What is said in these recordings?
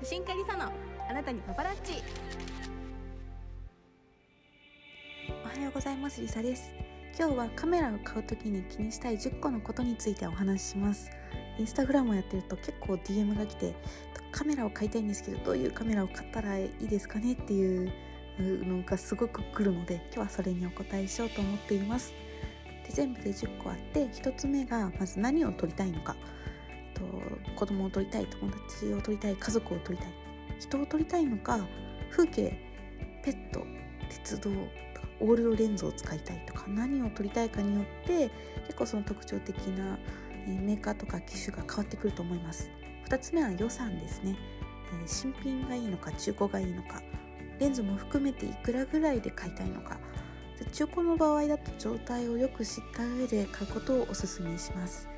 写真家リサのあなたにパパラッチ。おはようございますリサです。今日はカメラを買うときに気にしたい10個のことについてお話しします。インスタグラムをやってると結構 DM が来てカメラを買いたいんですけどどういうカメラを買ったらいいですかねっていうのがすごく来るので今日はそれにお答えしようと思っています。で全部で10個あって1つ目がまず何を撮りたいのか。と子供を撮りたい友達を撮りたい家族を撮りたい。人を撮りたいのか風景ペット鉄道とかオールドレンズを使いたいとか何を撮りたいかによって結構その特徴的なメーカーとか機種が変わってくると思います。2つ目は予算ですね。新品がいいのか中古がいいのかレンズも含めていくらぐらいで買いたいのか。中古の場合だと状態をよく知った上で買うことをおすすめします。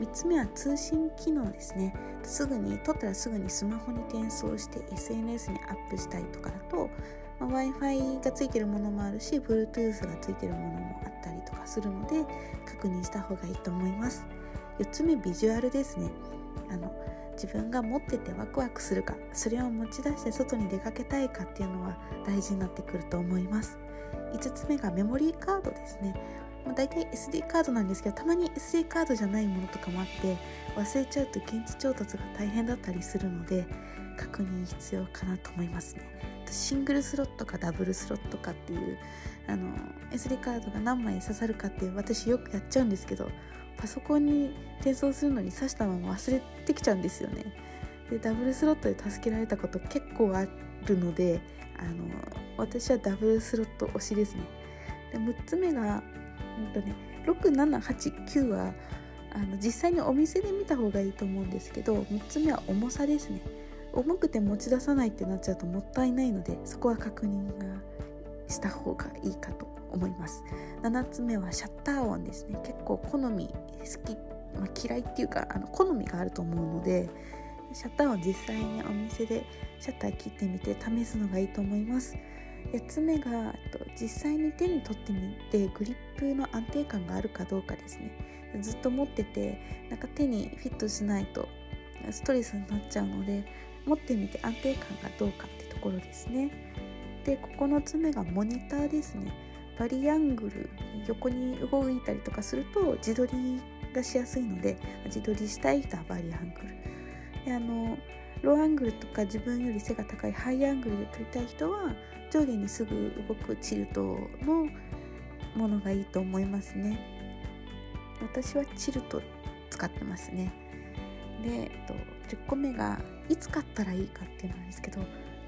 3つ目は通信機能ですね。すぐに撮ったらすぐにスマホに転送して SNS にアップしたいとかだと、まあ、w i f i がついてるものもあるし Bluetooth がついてるものもあったりとかするので確認した方がいいと思います。4つ目ビジュアルですね。あの自分が持っててワクワクするかそれを持ち出して外に出かけたいかっていうのは大事になってくると思います。5つ目がメモリーカードですね。まあ、大体 SD カードなんですけどたまに SD カードじゃないものとかもあって忘れちゃうと現地調達が大変だったりするので確認必要かなと思いますね。シングルスロットかダブルスロットかっていうあの SD カードが何枚刺さるかって私よくやっちゃうんですけどパソコンに転送するのに挿したまま忘れてきちゃうんですよね。でダブルスロットで助けられたこと結構あるのであの私はダブルスロット推しですね。で6つ目がうんとね6789はあの実際にお店で見た方がいいと思うんですけど3つ目は重さですね。重くて持ち出さないってなっちゃうともったいないのでそこは確認がした方がいいかと思います。7つ目はシャッター音ですね。結構好み好き、まあ、嫌いっていうかあの好みがあると思うのでシャッター音実際にお店でシャッター切ってみて試すのがいいと思います。8つ目が実際に手に取ってみてグリップの安定感があるかどうかですね。ずっと持っててなんか手にフィットしないとストレスになっちゃうので持ってみて安定感がどうかってところですね。で9つ目がモニターですね。バリアングル横に動いたりとかすると自撮りがしやすいので自撮りしたい人はバリアングル。であのローアングルとか自分より背が高いハイアングルで撮りたい人は上下にすぐ動くチルトのものがいいと思いますね。私はチルト使ってますね。で、えっと、10個目がいつ買ったらいいかっていうのなんですけど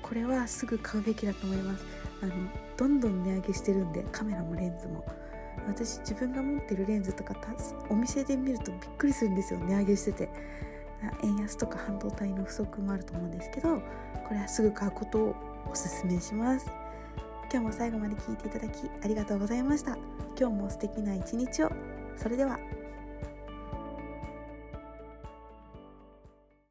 これはすぐ買うべきだと思います。あのどんどん値上げしてるんでカメラもレンズも。私自分が持ってるレンズとかお店で見るとびっくりするんですよ値上げしてて。円安とか半導体の不足もあると思うんですけどこれはすぐ買うことをおすすめします。今日も最後まで聞いていただきありがとうございました。今日も素敵な一日を。それでは。